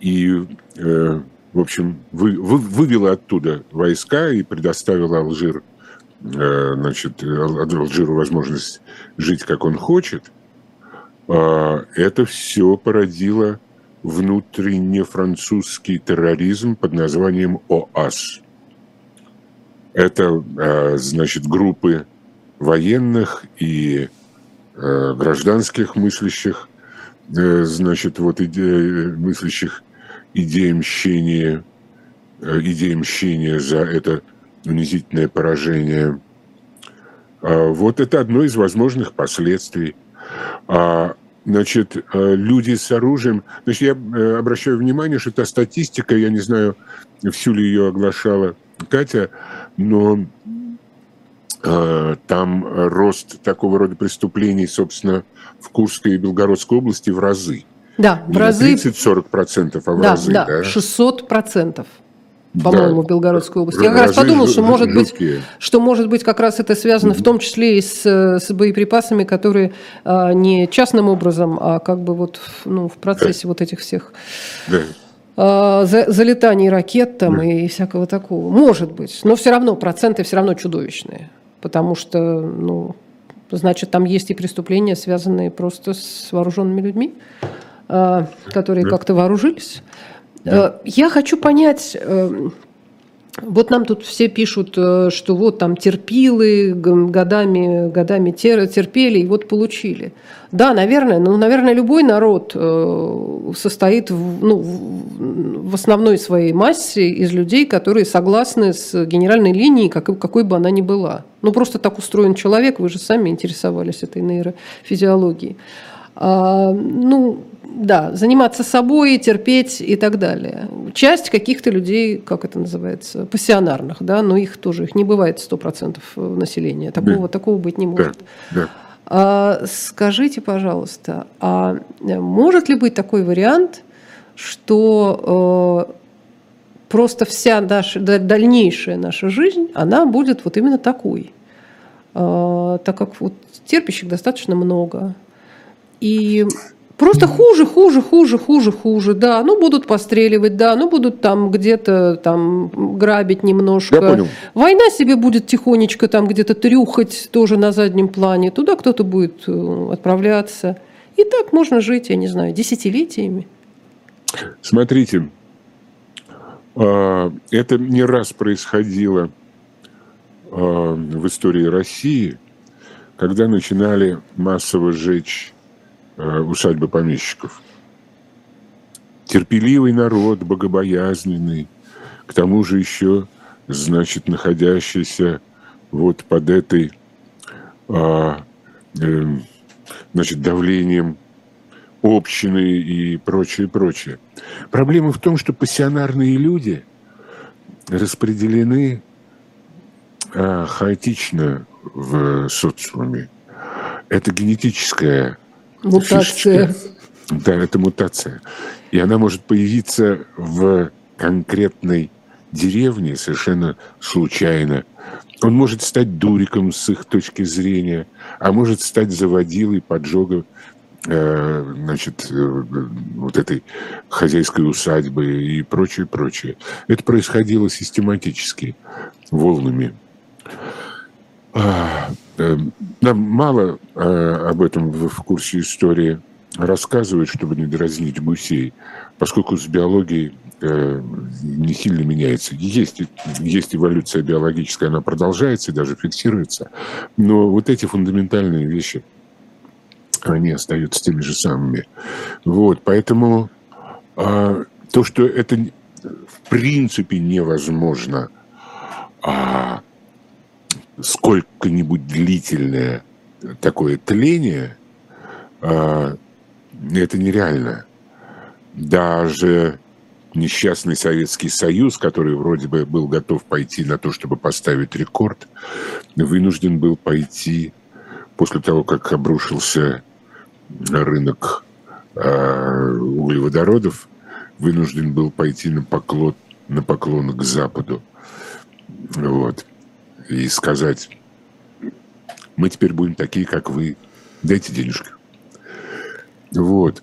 и, э, в общем, вы, вы, вывела оттуда войска и предоставила Алжир, э, значит, Алжиру возможность жить, как он хочет, а, это все породило внутренне французский терроризм под названием ОАС. Это, а, значит, группы военных и э, гражданских мыслящих, э, значит, вот иде, мыслящих идеи мщения, э, идеи мщения за это унизительное поражение. А вот это одно из возможных последствий. А, значит, люди с оружием... Значит, я обращаю внимание, что та статистика, я не знаю, всю ли ее оглашала Катя, но Э, там рост такого рода преступлений, собственно, в Курской и Белгородской области в разы. Да, в разы. 30-40%, а в да, разы, да, да. 600% по-моему, да, Белгородской области. Я как раз подумал, что может, быть, что может быть как раз это связано в том числе и с, с боеприпасами, которые а, не частным образом, а как бы вот ну, в процессе да. вот этих всех да. а, за, залетаний ракет там да. и всякого такого. Может быть, но все равно проценты все равно чудовищные потому что, ну, значит, там есть и преступления, связанные просто с вооруженными людьми, а, которые да. как-то вооружились. Да. А, я хочу понять, э, вот нам тут все пишут, э, что вот там терпилы, годами, годами терпели и вот получили. Да, наверное, ну, наверное, любой народ э, состоит в, ну, в основной своей массе из людей, которые согласны с генеральной линией, как, какой бы она ни была. Ну, просто так устроен человек, вы же сами интересовались этой нейрофизиологией. А, ну, да, заниматься собой, терпеть и так далее. Часть каких-то людей, как это называется, пассионарных, да, но их тоже, их не бывает 100% населения. Такого, да. такого быть не может. Да. Да. А, скажите, пожалуйста, а может ли быть такой вариант, что э, просто вся наша, дальнейшая наша жизнь, она будет вот именно такой? Э, так как вот терпящих достаточно много. И Просто хуже, хуже, хуже, хуже, хуже, да. Ну, будут постреливать, да, ну, будут там где-то там грабить немножко. Я понял. Война себе будет тихонечко там где-то трюхать тоже на заднем плане. Туда кто-то будет э, отправляться. И так можно жить, я не знаю, десятилетиями. Смотрите, а, это не раз происходило а, в истории России, когда начинали массово сжечь Э, усадьбы помещиков. Терпеливый народ, богобоязненный, к тому же еще, значит, находящийся вот под этой, а, э, значит, давлением общины и прочее, прочее. Проблема в том, что пассионарные люди распределены а, хаотично в социуме. Это генетическая Мутация. Фишечка. Да, это мутация. И она может появиться в конкретной деревне совершенно случайно. Он может стать дуриком с их точки зрения, а может стать заводилой, поджогом э, значит, э, вот этой хозяйской усадьбы и прочее, прочее. Это происходило систематически, волнами. Э, нам мало э, об этом в курсе истории рассказывают, чтобы не дразнить гусей, поскольку с биологией э, не сильно меняется. Есть, есть эволюция биологическая, она продолжается и даже фиксируется, но вот эти фундаментальные вещи, они остаются теми же самыми. Вот, поэтому а, то, что это в принципе невозможно, а сколько-нибудь длительное такое тление, а, это нереально. Даже несчастный Советский Союз, который вроде бы был готов пойти на то, чтобы поставить рекорд, вынужден был пойти после того, как обрушился рынок а, углеводородов, вынужден был пойти на поклон на поклон к Западу. Вот. И сказать, мы теперь будем такие, как вы, дайте денежки. Вот.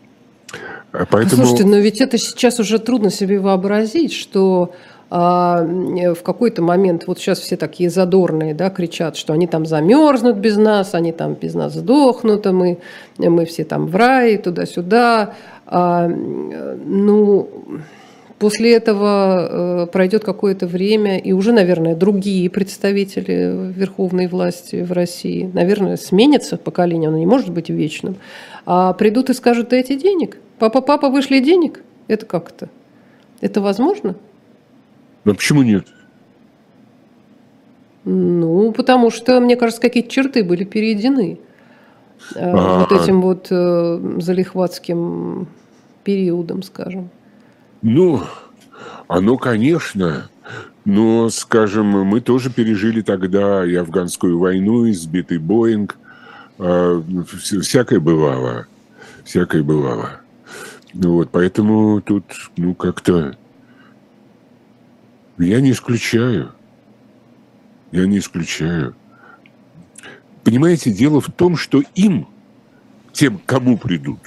А поэтому... Слушайте, но ведь это сейчас уже трудно себе вообразить, что а, в какой-то момент, вот сейчас все такие задорные, да, кричат, что они там замерзнут без нас, они там без нас сдохнут, а мы, мы все там в рай, туда-сюда. А, ну, после этого э, пройдет какое-то время, и уже, наверное, другие представители верховной власти в России, наверное, сменится поколение, оно не может быть вечным, а придут и скажут, дайте денег. Папа, папа, вышли денег? Это как то Это возможно? Ну, почему нет? Ну, потому что, мне кажется, какие-то черты были перейдены а, вот этим вот э, залихватским периодом, скажем. Ну, оно, конечно, но, скажем, мы тоже пережили тогда и афганскую войну, и сбитый Боинг. А, всякое бывало. Всякое бывало. Вот, поэтому тут, ну, как-то я не исключаю. Я не исключаю. Понимаете, дело в том, что им, тем, кому придут,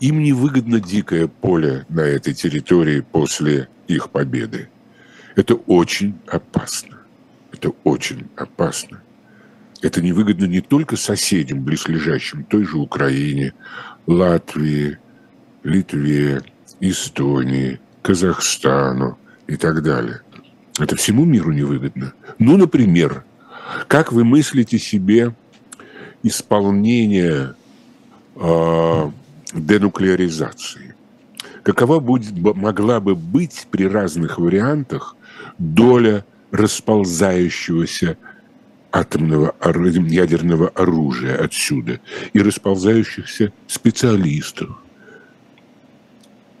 им невыгодно дикое поле на этой территории после их победы. Это очень опасно. Это очень опасно. Это невыгодно не только соседям, близлежащим, той же Украине, Латвии, Литве, Эстонии, Казахстану, и так далее. Это всему миру невыгодно. Ну, например, как вы мыслите себе исполнение э, денуклеаризации? Какова будет, могла бы быть при разных вариантах доля расползающегося атомного ядерного оружия отсюда и расползающихся специалистов,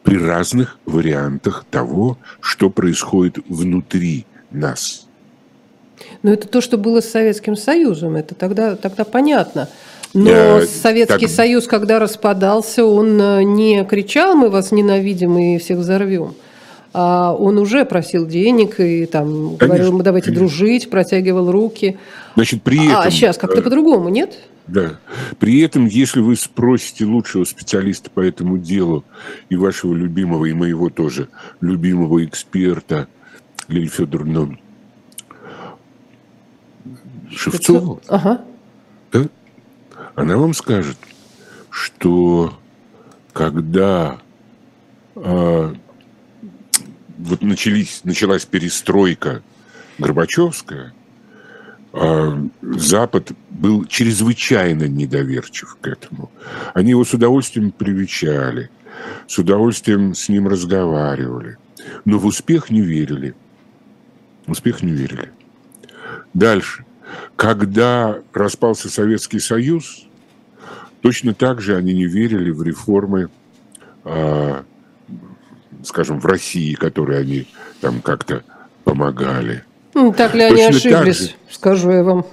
при разных вариантах того, что происходит внутри нас. Но это то, что было с Советским Союзом, это тогда, тогда понятно. Но Советский так... Союз, когда распадался, он э, не кричал, мы вас ненавидим и всех взорвем. А он уже просил денег и там конечно, говорил, мы давайте конечно. дружить, протягивал руки. Значит, при а, этом... А сейчас как-то э, по-другому, нет? Да. При этом, если вы спросите лучшего специалиста по этому делу и вашего любимого, и моего тоже любимого эксперта Лиль Федоровну Шевцову, ага. да, она вам скажет, что когда а, вот начались, началась перестройка Горбачевская, а, Запад был чрезвычайно недоверчив к этому. Они его с удовольствием привечали, с удовольствием с ним разговаривали, но в успех не верили. В успех не верили. Дальше. Когда распался Советский Союз, точно так же они не верили в реформы, а, скажем, в России, которые они там как-то помогали – ну, так ли они ошиблись, же, скажу я вам.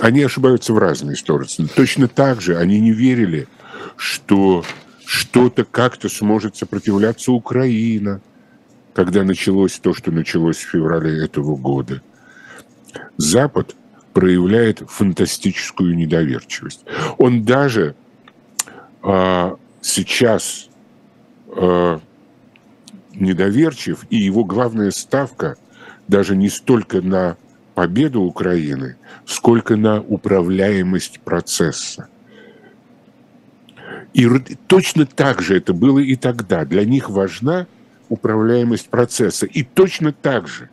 Они ошибаются в разные стороны. Точно так же они не верили, что что-то как-то сможет сопротивляться Украина, когда началось то, что началось в феврале этого года. Запад проявляет фантастическую недоверчивость. Он даже а, сейчас а, недоверчив, и его главная ставка даже не столько на победу Украины, сколько на управляемость процесса. И точно так же это было и тогда. Для них важна управляемость процесса. И точно так же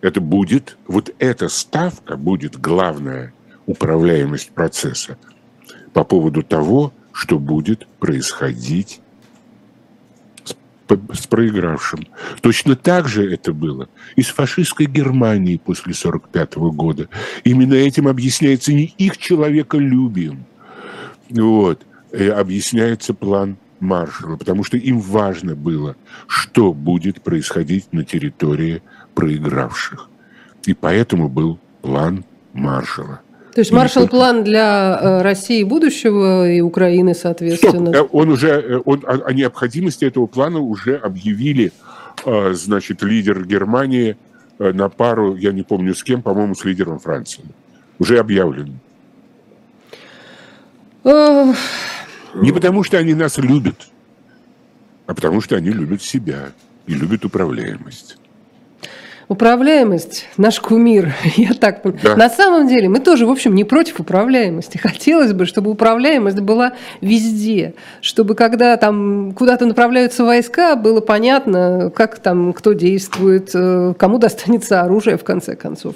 это будет, вот эта ставка будет главная управляемость процесса по поводу того, что будет происходить с проигравшим. Точно так же это было и с фашистской Германией после 1945 года. Именно этим объясняется не их человеколюбием, вот, объясняется план Маршала, потому что им важно было, что будет происходить на территории проигравших. И поэтому был план Маршала – то есть маршал-план для э, России будущего и Украины, соответственно. Стоп. Э, он уже, э, он, о, о необходимости этого плана уже объявили значит, лидер Германии на пару, я не помню с кем, по-моему, с лидером Франции. Уже объявлено. Эх, Не потому, что они нас любят, а потому, что они любят себя и любят управляемость. Управляемость – наш кумир, <laughs> я так понимаю. Да. На самом деле мы тоже, в общем, не против управляемости. <laughs> Хотелось бы, чтобы управляемость была везде, чтобы когда там куда-то направляются войска, было понятно, как там кто действует, э, кому достанется оружие в конце концов.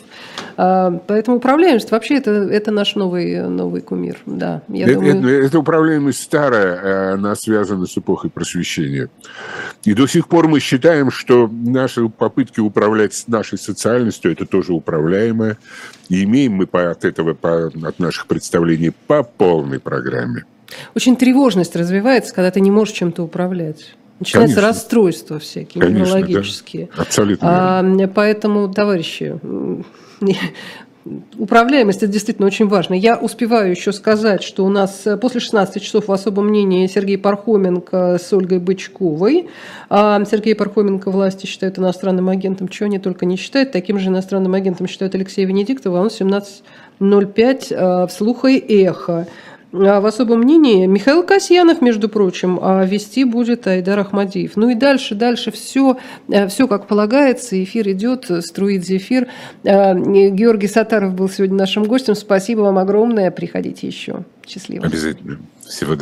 А, Поэтому управляемость вообще это, это наш новый, новый кумир. Да, я Это, думаю... это- эта управляемость старая, э, она связана с эпохой просвещения. И до сих пор мы считаем, что наши попытки управлять нашей социальностью, это тоже управляемое. И имеем мы от этого, от наших представлений, по полной программе. Очень тревожность развивается, когда ты не можешь чем-то управлять. Начинаются Конечно. расстройства всякие, Конечно, да. неврологические. Абсолютно. верно. А, поэтому, товарищи, <laughs> управляемость это действительно очень важно. Я успеваю еще сказать, что у нас э, после 16 часов в особом мнении Сергей Пархоменко с Ольгой Бычковой. А Сергей Пархоменко власти считают иностранным агентом, чего они только не считают. Таким же иностранным агентом считают Алексея Венедиктова, он 17.05 э, в «Слуха и эхо». А в особом мнении Михаил Касьянов, между прочим, а вести будет Айдар Ахмадиев. Ну и дальше, дальше все, все как полагается, эфир идет, струит зефир. А, Георгий Сатаров был сегодня нашим гостем. Спасибо вам огромное, приходите еще. Счастливо. Обязательно. Всего